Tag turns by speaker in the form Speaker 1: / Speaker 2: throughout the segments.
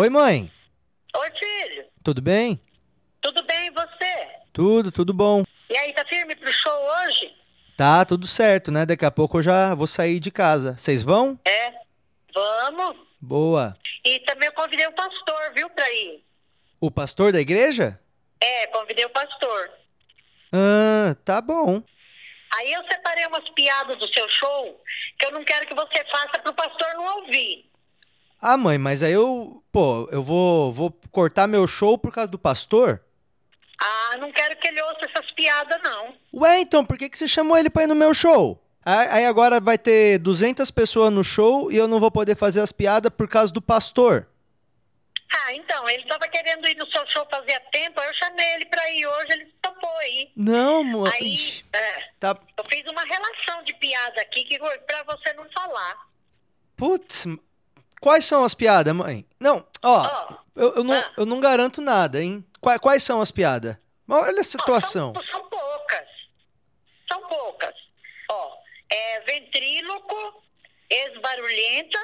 Speaker 1: Oi, mãe.
Speaker 2: Oi, filho.
Speaker 1: Tudo bem?
Speaker 2: Tudo bem e você?
Speaker 1: Tudo, tudo bom.
Speaker 2: E aí, tá firme pro show hoje?
Speaker 1: Tá, tudo certo, né? Daqui a pouco eu já vou sair de casa. Vocês vão?
Speaker 2: É. Vamos.
Speaker 1: Boa.
Speaker 2: E também eu convidei o pastor, viu, pra ir.
Speaker 1: O pastor da igreja?
Speaker 2: É, convidei o pastor.
Speaker 1: Ah, tá bom.
Speaker 2: Aí eu separei umas piadas do seu show que eu não quero que você faça pro pastor não ouvir.
Speaker 1: Ah, mãe, mas aí eu, pô, eu vou, vou cortar meu show por causa do pastor?
Speaker 2: Ah, não quero que ele ouça essas piadas, não.
Speaker 1: Ué, então, por que, que você chamou ele pra ir no meu show? Aí aí agora vai ter 200 pessoas no show e eu não vou poder fazer as piadas por causa do pastor.
Speaker 2: Ah, então, ele tava querendo ir no seu show fazia tempo, aí eu chamei ele pra ir hoje, ele topou aí.
Speaker 1: Não, mãe.
Speaker 2: Aí, é,
Speaker 1: Tá.
Speaker 2: eu fiz uma relação de piada aqui que pra você não falar.
Speaker 1: Putz, quais são as piadas, mãe? Não, ó,
Speaker 2: Ó,
Speaker 1: eu, eu, não,
Speaker 2: ah.
Speaker 1: eu não garanto nada, hein? Qua- Quais, são as piadas? Olha a situação.
Speaker 2: São, são poucas. São poucas. Ó, é ventríloco, ex-barulhenta,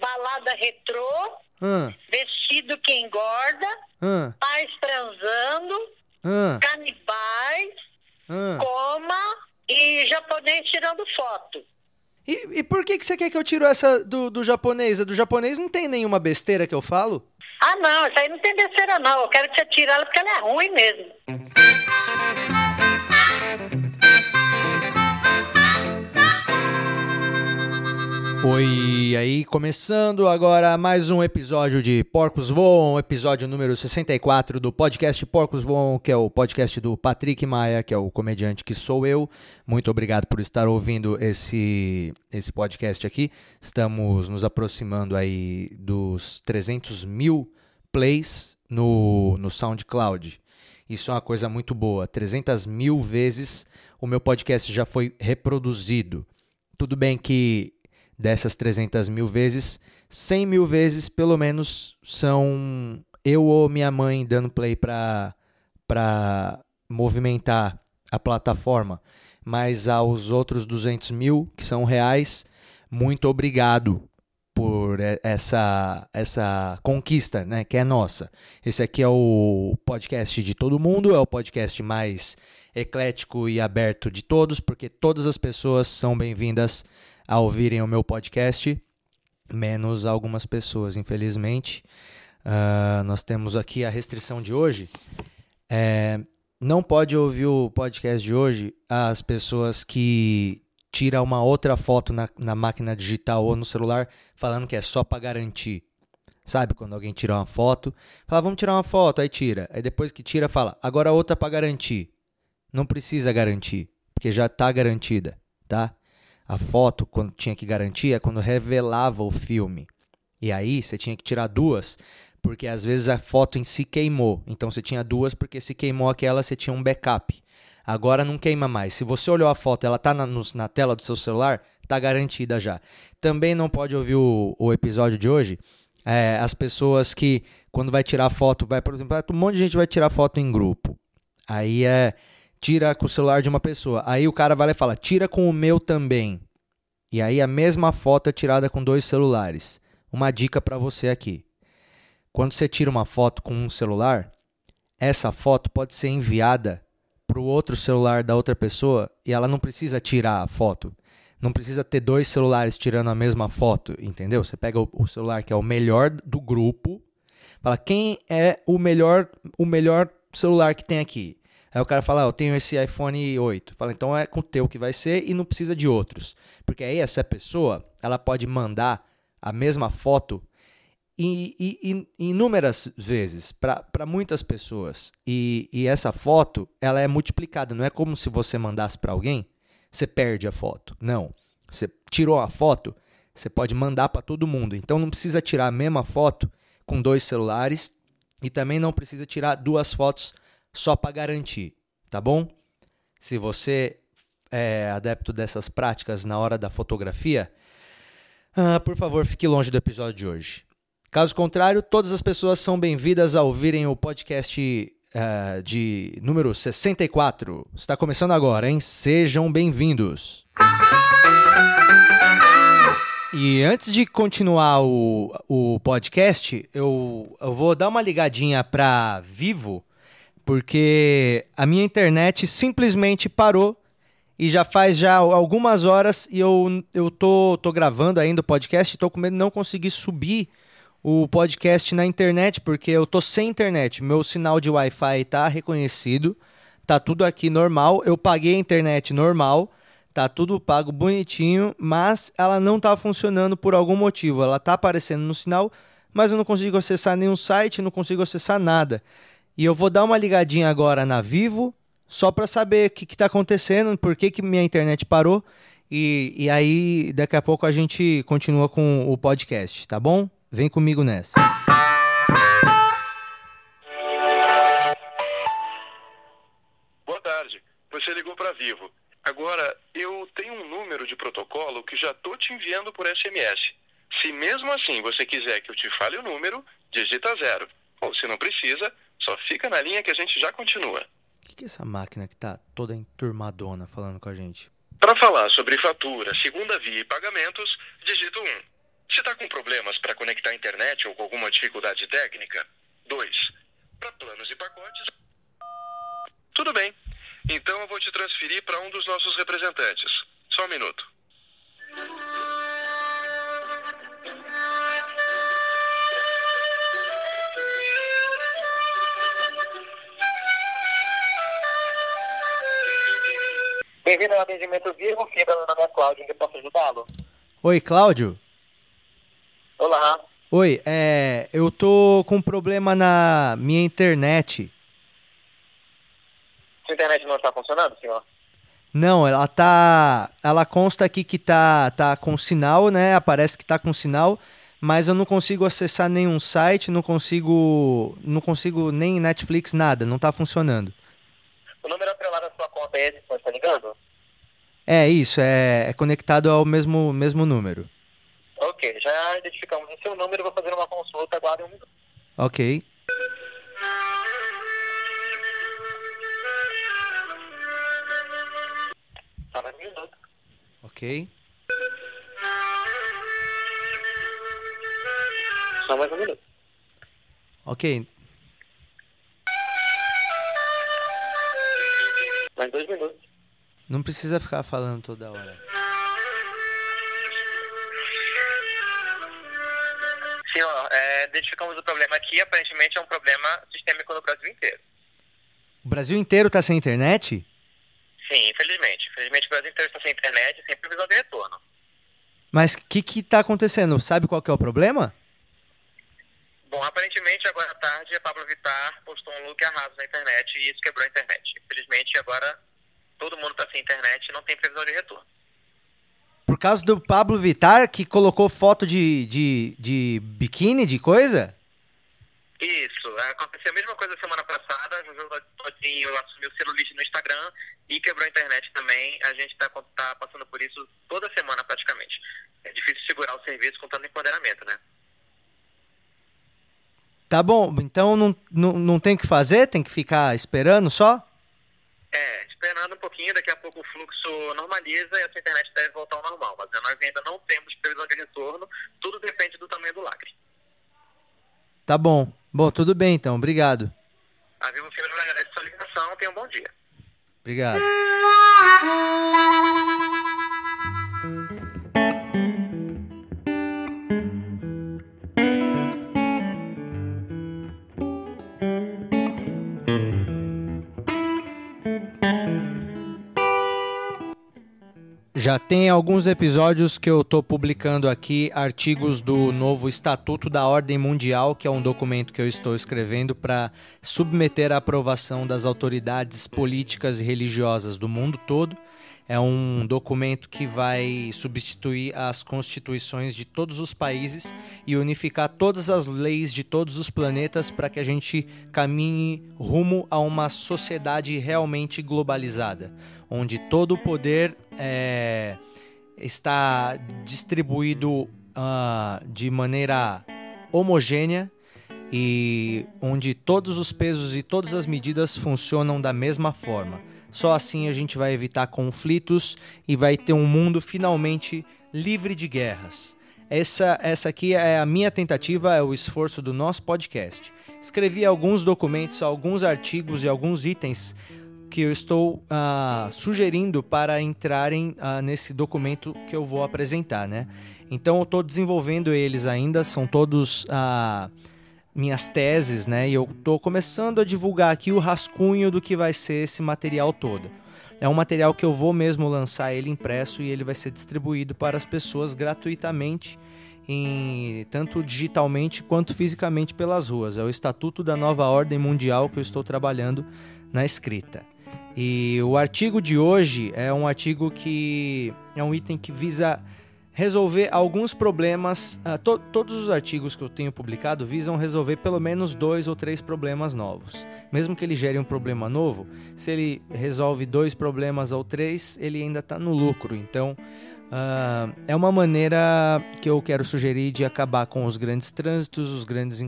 Speaker 2: balada retrô,
Speaker 1: Ah,
Speaker 2: vestido que engorda,
Speaker 1: ah,
Speaker 2: pais transando,
Speaker 1: ah,
Speaker 2: canibais, coma e japonês tirando foto.
Speaker 1: E, e por que, que você quer que eu tiro essa do, do japonês? A do japonês não tem nenhuma besteira que eu falo?
Speaker 2: Ah, não, isso aí não tem besteira, não. Eu quero que você tire ela porque ela é ruim mesmo.
Speaker 1: Oi, aí começando agora mais um episódio de Porcos Voam, episódio número 64 do podcast Porcos Voam, que é o podcast do Patrick Maia, que é o comediante que sou eu. Muito obrigado por estar ouvindo esse, esse podcast aqui. Estamos nos aproximando aí dos 300 mil plays no, no SoundCloud. Isso é uma coisa muito boa. 300 mil vezes o meu podcast já foi reproduzido. Tudo bem que dessas 300 mil vezes, 100 mil vezes pelo menos são eu ou minha mãe dando play para movimentar a plataforma. Mas aos outros 200 mil, que são reais, muito obrigado por essa, essa conquista, né, que é nossa. Esse aqui é o podcast de todo mundo, é o podcast mais eclético e aberto de todos, porque todas as pessoas são bem-vindas a ouvirem o meu podcast, menos algumas pessoas, infelizmente. Ah, nós temos aqui a restrição de hoje. É, não pode ouvir o podcast de hoje as pessoas que tiram uma outra foto na, na máquina digital ou no celular falando que é só para garantir. Sabe quando alguém tira uma foto, fala, vamos tirar uma foto, aí tira. Aí depois que tira, fala, agora outra para garantir. Não precisa garantir, porque já está garantida, tá? A foto, quando tinha que garantir, é quando revelava o filme. E aí você tinha que tirar duas, porque às vezes a foto em si queimou. Então você tinha duas, porque se queimou aquela, você tinha um backup. Agora não queima mais. Se você olhou a foto, ela tá na, na tela do seu celular, tá garantida já. Também não pode ouvir o, o episódio de hoje. é, as pessoas que, quando vai tirar foto, vai, por exemplo, um monte de gente vai tirar foto em grupo. Aí é tira com o celular de uma pessoa. Aí o cara vai lá e fala, tira com o meu também. E aí a mesma foto é tirada com dois celulares. Uma dica para você aqui. Quando você tira uma foto com um celular, essa foto pode ser enviada para o outro celular da outra pessoa e ela não precisa tirar a foto. Não precisa ter dois celulares tirando a mesma foto, entendeu? Você pega o, o celular que é o melhor do grupo, fala quem é o melhor, o melhor celular que tem aqui. Aí o cara fala, ah, eu tenho esse iPhone 8. Fala, então é com o teu que vai ser e não precisa de outros. Porque aí essa pessoa, ela pode mandar a mesma foto inúmeras vezes para muitas pessoas. E, e essa foto, ela é multiplicada. Não é como se você mandasse para alguém, você perde a foto. Não. Você tirou a foto, você pode mandar para todo mundo. Então não precisa tirar a mesma foto com dois celulares e também não precisa tirar duas fotos só para garantir, tá bom? Se você é adepto dessas práticas na hora da fotografia, ah, por favor, fique longe do episódio de hoje. Caso contrário, todas as pessoas são bem-vindas a ouvirem o podcast ah, de número 64. Está começando agora, hein? Sejam bem-vindos. E antes de continuar o, o podcast, eu, eu vou dar uma ligadinha para Vivo, porque a minha internet simplesmente parou e já faz já algumas horas e eu, eu tô, tô gravando ainda o podcast e tô com medo de não conseguir subir o podcast na internet, porque eu tô sem internet. Meu sinal de Wi-Fi tá reconhecido, tá tudo aqui normal. Eu paguei a internet normal, tá tudo pago bonitinho, mas ela não tá funcionando por algum motivo. Ela tá aparecendo no sinal, mas eu não consigo acessar nenhum site, não consigo acessar nada. E eu vou dar uma ligadinha agora na Vivo, só para saber o que está acontecendo, por que, que minha internet parou. E, e aí, daqui a pouco a gente continua com o podcast, tá bom? Vem comigo nessa.
Speaker 3: Boa tarde. Você ligou para Vivo. Agora, eu tenho um número de protocolo que já estou te enviando por SMS. Se mesmo assim você quiser que eu te fale o número, digita zero. Ou se não precisa, só fica na linha que a gente já continua.
Speaker 1: O que, que é essa máquina que tá toda enturmadona falando com a gente?
Speaker 3: Para falar sobre fatura, segunda via e pagamentos, digita 1. Um. Se está com problemas para conectar a internet ou com alguma dificuldade técnica, 2. Para planos e pacotes, tudo bem. Então eu vou te transferir para um dos nossos representantes. Só um minuto.
Speaker 4: Bem-vindo ao atendimento Vivo Fibra, meu nome é Cláudio, que posso ajudá-lo?
Speaker 1: Oi, Cláudio?
Speaker 4: Olá.
Speaker 1: Oi, é, eu tô com um problema na minha internet.
Speaker 4: Sua internet não está funcionando, senhor?
Speaker 1: Não, ela tá. Ela consta aqui que tá, tá com sinal, né? Aparece que tá com sinal, mas eu não consigo acessar nenhum site, não consigo. Não consigo nem Netflix, nada, não tá funcionando.
Speaker 4: O número conta é esse que você está ligando?
Speaker 1: É isso, é, é conectado ao mesmo, mesmo número.
Speaker 4: Ok, já identificamos o seu número, vou fazer uma consulta, aguarde um minuto.
Speaker 1: Ok.
Speaker 4: Mais um minuto.
Speaker 1: Ok.
Speaker 4: Só mais um minuto.
Speaker 1: Ok.
Speaker 4: Mais dois minutos.
Speaker 1: Não precisa ficar falando toda hora.
Speaker 4: Senhor, é, identificamos o problema aqui, aparentemente é um problema sistêmico no Brasil inteiro.
Speaker 1: O Brasil inteiro tá sem internet?
Speaker 4: Sim, infelizmente. Infelizmente o Brasil inteiro está sem internet sem previsão de retorno.
Speaker 1: Mas o que que tá acontecendo? Sabe qual que é o problema?
Speaker 4: Aparentemente agora à tarde a Pablo Vittar postou um look arraso na internet e isso quebrou a internet. Infelizmente agora todo mundo está sem internet e não tem previsão de retorno.
Speaker 1: Por causa do Pablo Vittar que colocou foto de, de, de biquíni, de coisa?
Speaker 4: Isso, aconteceu a mesma coisa semana passada, o Jojo Todinho assumiu celulite no Instagram e quebrou a internet também. A gente está tá passando por isso toda semana praticamente. É difícil segurar o serviço com tanto empoderamento, né?
Speaker 1: Tá bom, então não, não, não tem o que fazer? Tem que ficar esperando só?
Speaker 4: É, esperando um pouquinho, daqui a pouco o fluxo normaliza e a sua internet deve voltar ao normal. Mas nós ainda não temos previsão de retorno, tudo depende do tamanho do lacre.
Speaker 1: Tá bom. Bom, tudo bem então, obrigado.
Speaker 4: A Vivo Fibra agradece a sua ligação, tenha um bom dia.
Speaker 1: Obrigado. Já tem alguns episódios que eu estou publicando aqui artigos do novo Estatuto da Ordem Mundial, que é um documento que eu estou escrevendo para submeter à aprovação das autoridades políticas e religiosas do mundo todo. É um documento que vai substituir as constituições de todos os países e unificar todas as leis de todos os planetas para que a gente caminhe rumo a uma sociedade realmente globalizada, onde todo o poder é, está distribuído uh, de maneira homogênea e onde todos os pesos e todas as medidas funcionam da mesma forma. Só assim a gente vai evitar conflitos e vai ter um mundo finalmente livre de guerras. essa, essa aqui é a minha tentativa, é o esforço do nosso podcast. Escrevi alguns documentos, alguns artigos e alguns itens que eu estou uh, sugerindo para entrarem uh, nesse documento que eu vou apresentar, né? Então eu estou desenvolvendo eles ainda, são todos uh, minhas teses, né? E eu estou começando a divulgar aqui o rascunho do que vai ser esse material todo. É um material que eu vou mesmo lançar ele impresso e ele vai ser distribuído para as pessoas gratuitamente, em, tanto digitalmente quanto fisicamente pelas ruas. É o Estatuto da Nova Ordem Mundial que eu estou trabalhando na escrita. E o artigo de hoje é um artigo que é um item que visa resolver alguns problemas. Uh, to todos os artigos que eu tenho publicado visam resolver pelo menos dois ou três problemas novos. Mesmo que ele gere um problema novo, se ele resolve dois problemas ou três, ele ainda está no lucro. Então, Uh, é uma maneira que eu quero sugerir de acabar com os grandes trânsitos, os grandes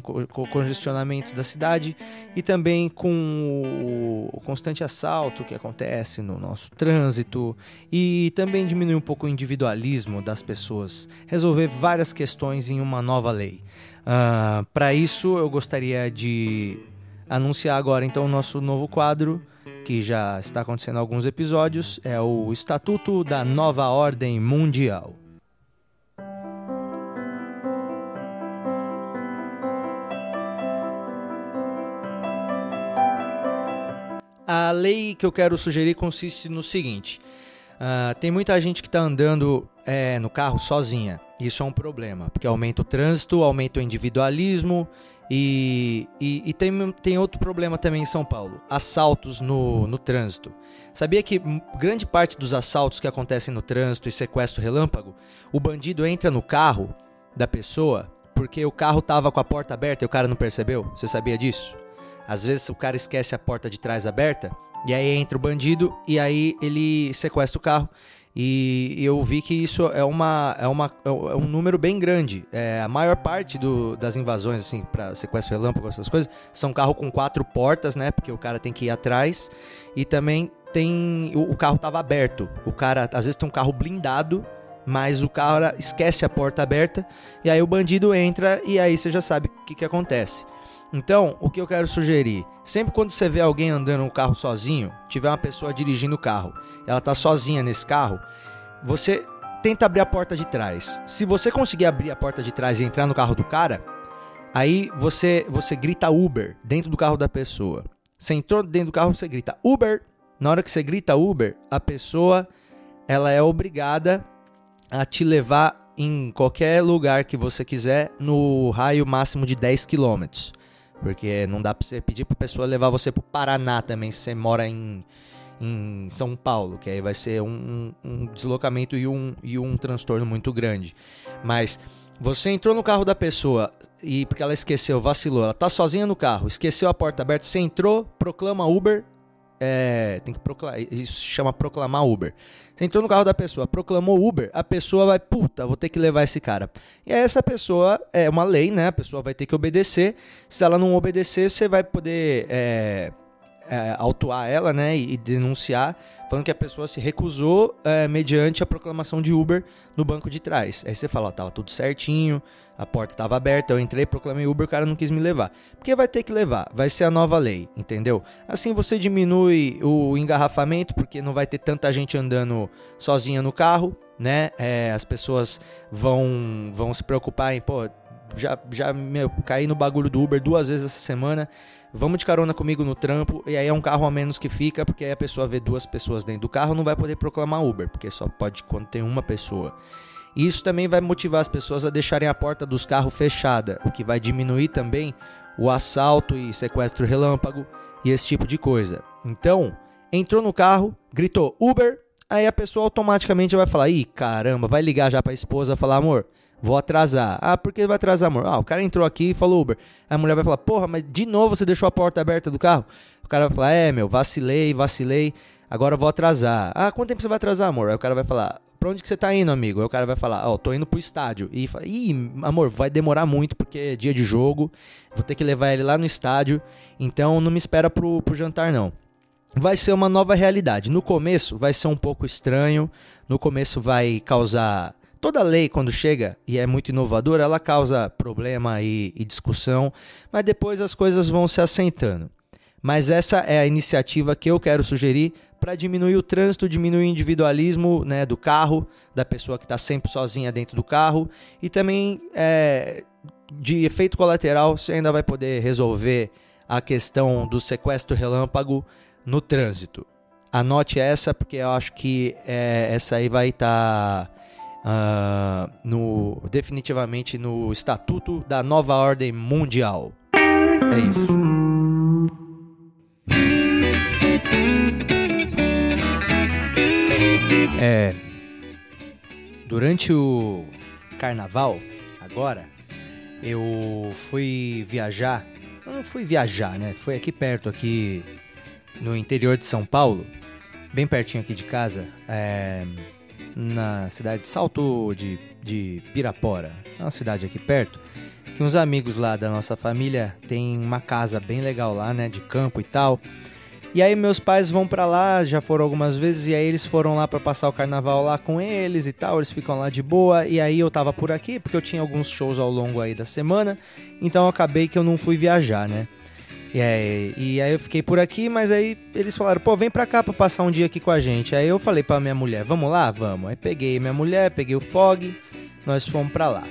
Speaker 1: congestionamentos da cidade e também com o constante assalto que acontece no nosso trânsito e também diminuir um pouco o individualismo das pessoas, resolver várias questões em uma nova lei. Uh, Para isso, eu gostaria de anunciar agora então o nosso novo quadro que já está acontecendo alguns episódios, é o Estatuto da Nova Ordem Mundial. A lei que eu quero sugerir consiste no seguinte: uh, tem muita gente que está andando é, no carro sozinha. Isso é um problema, porque aumenta o trânsito, aumenta o individualismo e, e, e, tem, tem outro problema também em São Paulo: assaltos no, no trânsito. Sabia que grande parte dos assaltos que acontecem no trânsito e sequestro relâmpago, o bandido entra no carro da pessoa porque o carro tava com a porta aberta e o cara não percebeu? Você sabia disso? Às vezes o cara esquece a porta de trás aberta e aí entra o bandido e aí ele sequestra o carro e eu vi que isso é, uma, é, uma, é um número bem grande. É, a maior parte do, das invasões, assim, para sequestro relâmpago, essas coisas, são carro com quatro portas, né? Porque o cara tem que ir atrás. E também tem. O, o carro tava aberto. O cara, às vezes, tem um carro blindado mas o cara esquece a porta aberta e aí o bandido entra e aí você já sabe o que, que acontece. Então, o que eu quero sugerir? Sempre quando você vê alguém andando no carro sozinho, tiver uma pessoa dirigindo o carro, ela tá sozinha nesse carro, você tenta abrir a porta de trás. Se você conseguir abrir a porta de trás e entrar no carro do cara, aí você você grita Uber dentro do carro da pessoa. Você entrou dentro do carro, você grita Uber. Na hora que você grita Uber, a pessoa ela é obrigada a te levar em qualquer lugar que você quiser no raio máximo de 10 quilômetros. Porque não dá pra você pedir pra pessoa levar você pro Paraná também, se você mora em, em São Paulo, que aí vai ser um, um deslocamento e um, e um transtorno muito grande. Mas você entrou no carro da pessoa e porque ela esqueceu, vacilou, ela tá sozinha no carro, esqueceu a porta aberta, você entrou, proclama Uber, é, tem que proclamar, isso se chama proclamar Uber. Você entrou no carro da pessoa, proclamou Uber, a pessoa vai, puta, vou ter que levar esse cara. E aí essa pessoa, é uma lei, né? A pessoa vai ter que obedecer. Se ela não obedecer, você vai poder é, é, autuar ela, né, e, denunciar, falando que a pessoa se recusou é, mediante a proclamação de Uber no banco de trás. Aí você fala, ó, tava tudo certinho, a porta estava aberta, eu entrei, proclamei Uber, o cara não quis me levar. Porque vai ter que levar, vai ser a nova lei, entendeu? Assim você diminui o engarrafamento, porque não vai ter tanta gente andando sozinha no carro, né? É, as pessoas vão, vão se preocupar em, pô, já, já meu, caí no bagulho do Uber duas vezes essa semana vamos de carona comigo no trampo, e aí é um carro a menos que fica, porque aí a pessoa vê duas pessoas dentro do carro, não vai poder proclamar Uber, porque só pode quando tem uma pessoa. Isso também vai motivar as pessoas a deixarem a porta dos carros fechada, o que vai diminuir também o assalto e sequestro relâmpago e esse tipo de coisa. Então, entrou no carro, gritou Uber, aí a pessoa automaticamente vai falar: "Ih, caramba", vai ligar já para a esposa, falar: "Amor, Vou atrasar. Ah, por que vai atrasar, amor? Ah, o cara entrou aqui e falou Uber. A mulher vai falar, porra, mas de novo você deixou a porta aberta do carro? O cara vai falar, é, meu, vacilei, vacilei, agora vou atrasar. Ah, quanto tempo você vai atrasar, amor? Aí o cara vai falar, pra onde que você tá indo, amigo? Aí o cara vai falar, ó, oh, tô indo pro estádio. E fala, ih, amor, vai demorar muito porque é dia de jogo, vou ter que levar ele lá no estádio, então não me espera pro, pro jantar, não vai ser uma nova realidade. No começo vai ser um pouco estranho, no começo vai causar Toda lei, quando chega e é muito inovadora, ela causa problema e, e discussão, mas depois as coisas vão se assentando. Mas essa é a iniciativa que eu quero sugerir para diminuir o trânsito, diminuir o individualismo né, do carro, da pessoa que está sempre sozinha dentro do carro, e também é, de efeito colateral, você ainda vai poder resolver a questão do sequestro relâmpago no trânsito. Anote essa, porque eu acho que é, essa aí vai estar tá, uh, no, definitivamente no estatuto da nova ordem mundial. É isso. É, durante o carnaval, agora, eu fui viajar. Eu não fui viajar, né? Foi aqui perto, aqui no interior de São Paulo, bem pertinho aqui de casa, é, na cidade de Salto de, de Pirapora, é uma cidade aqui perto, que uns amigos lá da nossa família têm uma casa bem legal lá, né, de campo e tal. E aí meus pais vão para lá, já foram algumas vezes, e aí eles foram lá para passar o carnaval lá com eles e tal, eles ficam lá de boa, e aí eu tava por aqui, porque eu tinha alguns shows ao longo aí da semana, então acabei que eu não fui viajar, né? E aí, e aí eu fiquei por aqui, mas aí eles falaram, pô, vem pra cá pra passar um dia aqui com a gente. Aí eu falei pra minha mulher, vamos lá? Vamos. Aí peguei minha mulher, peguei o Fog, nós fomos pra lá.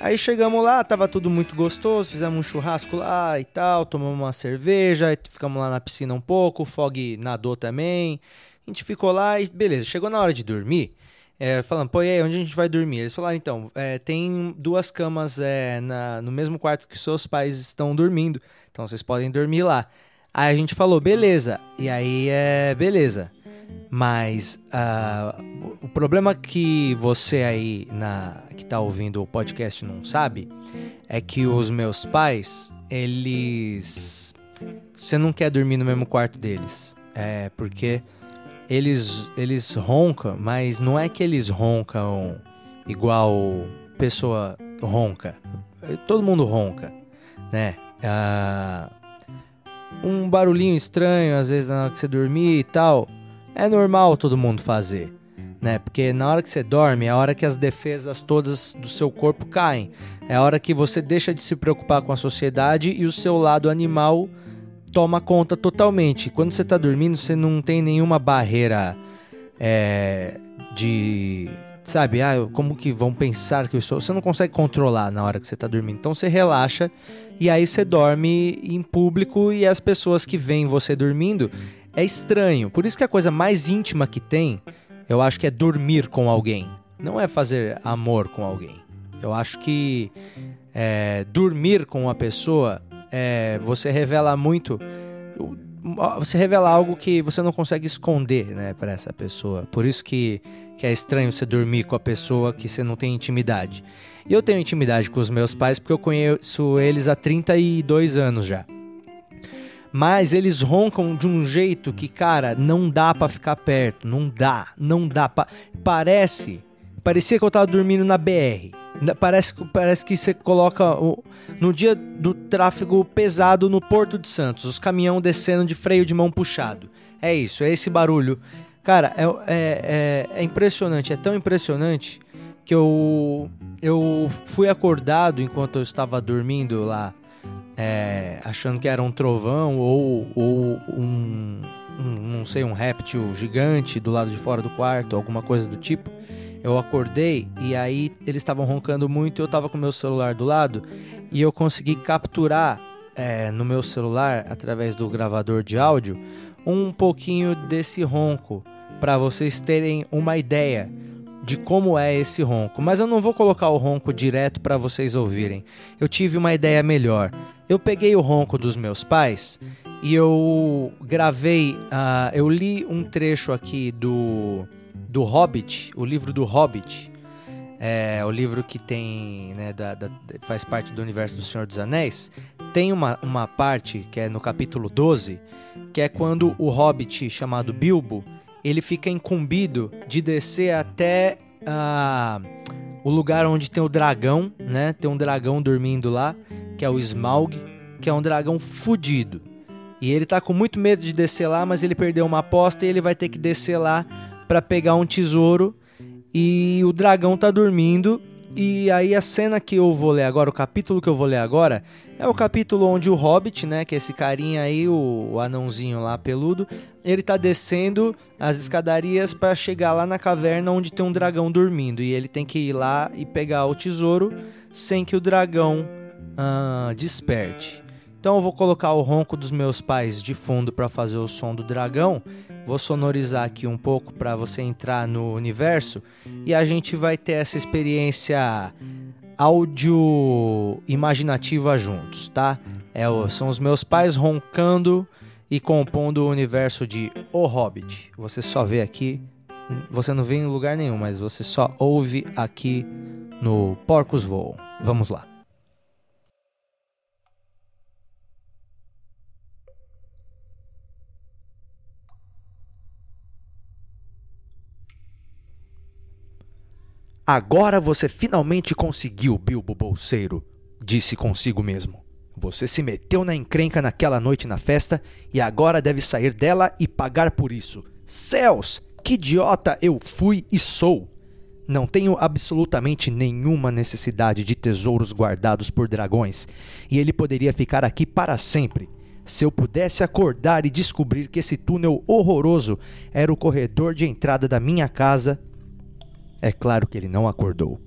Speaker 1: Aí chegamos lá, tava tudo muito gostoso, fizemos um churrasco lá e tal, tomamos uma cerveja, ficamos lá na piscina um pouco, o Fog nadou também. A gente ficou lá e beleza, chegou na hora de dormir. É, falando, pô, e aí, onde a gente vai dormir? Eles falaram, então, é, tem duas camas é, na, no mesmo quarto que seus pais estão dormindo, então vocês podem dormir lá. Aí a gente falou, beleza, e aí é beleza. Mas uh, o problema que você aí na, que está ouvindo o podcast não sabe é que os meus pais, eles. Você não quer dormir no mesmo quarto deles. É porque eles, eles roncam, mas não é que eles roncam igual pessoa ronca. Todo mundo ronca, né? Uh, um barulhinho estranho, às vezes na hora que você dormir e tal é normal todo mundo fazer, né? Porque na hora que você dorme é a hora que as defesas todas do seu corpo caem. É a hora que você deixa de se preocupar com a sociedade e o seu lado animal toma conta totalmente. Quando você está dormindo, você não tem nenhuma barreira é, de. Sabe, ah, como que vão pensar que eu estou. Você não consegue controlar na hora que você está dormindo. Então você relaxa e aí você dorme em público e as pessoas que veem você dormindo é estranho. Por isso que a coisa mais íntima que tem, eu acho que é dormir com alguém. Não é fazer amor com alguém. Eu acho que é, dormir com uma pessoa, é, você revela muito. Você revela algo que você não consegue esconder, né, para essa pessoa. Por isso que, que é estranho você dormir com a pessoa que você não tem intimidade. E eu tenho intimidade com os meus pais porque eu conheço eles há 32 anos já. Mas eles roncam de um jeito que, cara, não dá para ficar perto. Não dá, não dá. Pa parece. Parecia que eu tava dormindo na BR. Parece, parece que você coloca o, no dia do tráfego pesado no Porto de Santos, os caminhão descendo de freio de mão puxado. É isso, é esse barulho. Cara, é, é, é, é impressionante, é tão impressionante que eu, eu fui acordado enquanto eu estava dormindo lá é, achando que era um trovão ou, ou um, um, não sei, um réptil gigante do lado de fora do quarto, alguma coisa do tipo. Eu acordei e aí eles estavam roncando muito. Eu estava com meu celular do lado e eu consegui capturar é, no meu celular, através do gravador de áudio, um pouquinho desse ronco para vocês terem uma ideia de como é esse ronco, mas eu não vou colocar o ronco direto para vocês ouvirem. Eu tive uma ideia melhor. Eu peguei o ronco dos meus pais e eu gravei, uh, eu li um trecho aqui do do Hobbit, o livro do Hobbit, é o livro que tem, né, da, da, faz parte do universo do Senhor dos Anéis. Tem uma, uma parte que é no capítulo 12, que é quando o Hobbit chamado Bilbo ele fica incumbido de descer até uh, o lugar onde tem o dragão, né? Tem um dragão dormindo lá, que é o Smaug, que é um dragão fudido. E ele tá com muito medo de descer lá, mas ele perdeu uma aposta e ele vai ter que descer lá para pegar um tesouro. e o dragão tá dormindo. E aí a cena que eu vou ler agora, o capítulo que eu vou ler agora, é o capítulo onde o Hobbit, né, que é esse carinha aí, o, o anãozinho lá peludo, ele tá descendo as escadarias para chegar lá na caverna onde tem um dragão dormindo. E ele tem que ir lá e pegar o tesouro sem que o dragão ah, desperte. Então eu vou colocar o ronco dos meus pais de fundo para fazer o som do dragão. Vou sonorizar aqui um pouco para você entrar no universo e a gente vai ter essa experiência áudio imaginativa juntos, tá? É, são os meus pais roncando e compondo o universo de O Hobbit. Você só vê aqui, você não vê em lugar nenhum, mas você só ouve aqui no Porcos Voam. Vamos lá. Agora você finalmente conseguiu, Bilbo Bolseiro, disse consigo mesmo. Você se meteu na encrenca naquela noite na festa e agora deve sair dela e pagar por isso. Céus! Que idiota eu fui e sou! Não tenho absolutamente nenhuma necessidade de tesouros guardados por dragões, e ele poderia ficar aqui para sempre. Se eu pudesse acordar e descobrir que esse túnel horroroso era o corredor de entrada da minha casa, é claro que ele não acordou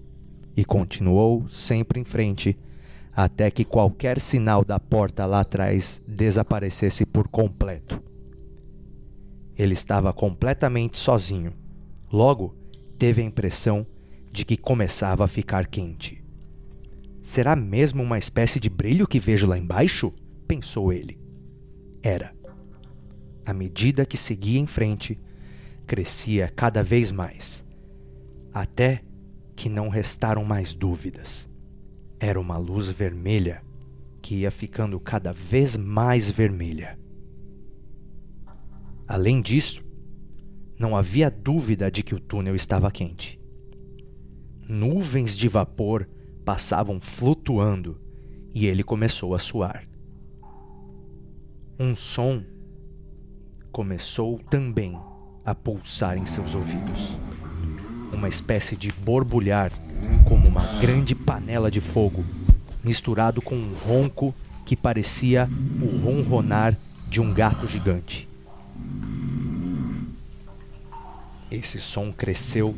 Speaker 1: e continuou sempre em frente até que qualquer sinal da porta lá atrás desaparecesse por completo. Ele estava completamente sozinho. Logo, teve a impressão de que começava a ficar quente. Será mesmo uma espécie de brilho que vejo lá embaixo? pensou ele. Era. À medida que seguia em frente, crescia cada vez mais até que não restaram mais dúvidas. Era uma luz vermelha que ia ficando cada vez mais vermelha. Além disso, não havia dúvida de que o túnel estava quente. Nuvens de vapor passavam flutuando e ele começou a suar. Um som começou também a pulsar em seus ouvidos uma espécie de borbulhar, como uma grande panela de fogo, misturado com um ronco que parecia o ronronar de um gato gigante. Esse som cresceu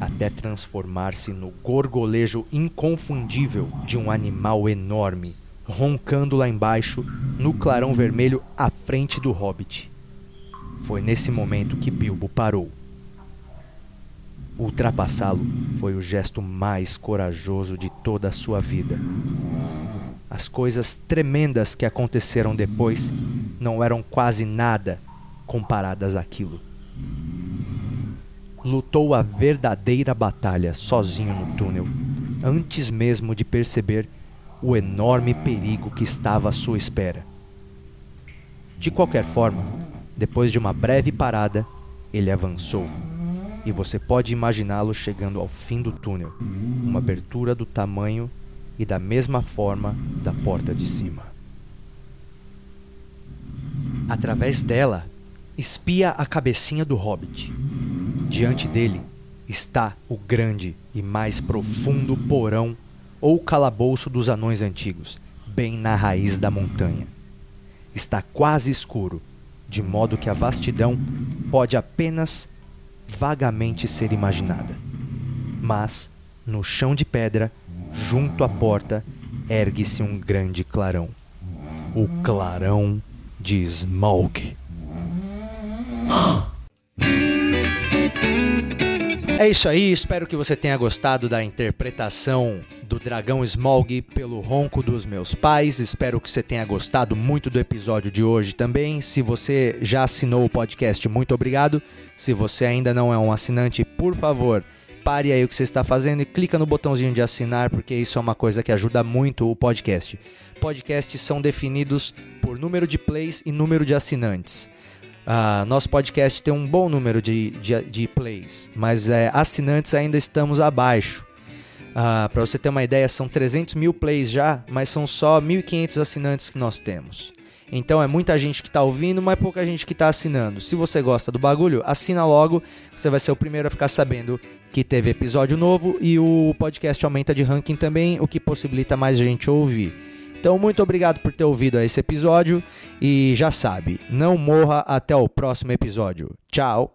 Speaker 1: até transformar-se no gorgolejo inconfundível de um animal enorme, roncando lá embaixo, no clarão vermelho à frente do hobbit. Foi nesse momento que Bilbo parou. Ultrapassá-lo foi o gesto mais corajoso de toda a sua vida. As coisas tremendas que aconteceram depois não eram quase nada comparadas àquilo. Lutou a verdadeira batalha sozinho no túnel, antes mesmo de perceber o enorme perigo que estava à sua espera. De qualquer forma, depois de uma breve parada, ele avançou e você pode imaginá-lo chegando ao fim do túnel, uma abertura do tamanho e da mesma forma da porta de cima. Através dela, espia a cabecinha do hobbit. Diante dele está o grande e mais profundo porão ou calabouço dos anões antigos, bem na raiz da montanha. Está quase escuro, de modo que a vastidão pode apenas vagamente ser imaginada. Mas, no chão de pedra, junto à porta, ergue-se um grande clarão. O clarão de Smaug. É isso aí, espero que você tenha gostado da interpretação do dragão Smaug pelo ronco dos meus pais. Espero que você tenha gostado muito do episódio de hoje também. Se você já assinou o podcast, muito obrigado. Se você ainda não é um assinante, por favor, pare aí o que você está fazendo e clica no botãozinho de assinar, porque isso é uma coisa que ajuda muito o podcast. Podcasts são definidos por número de plays e número de assinantes. Uh, nosso podcast tem um bom número de, de, de plays, mas é, assinantes ainda estamos abaixo. Uh, Para você ter uma ideia, são 300 mil plays já, mas são só 1.500 assinantes que nós temos. Então é muita gente que tá ouvindo, mas pouca gente que tá assinando. Se você gosta do bagulho, assina logo, você vai ser o primeiro a ficar sabendo que teve episódio novo e o podcast aumenta de ranking também, o que possibilita mais gente ouvir. Então, muito obrigado por ter ouvido esse episódio e já sabe, não morra até o próximo episódio. Tchau.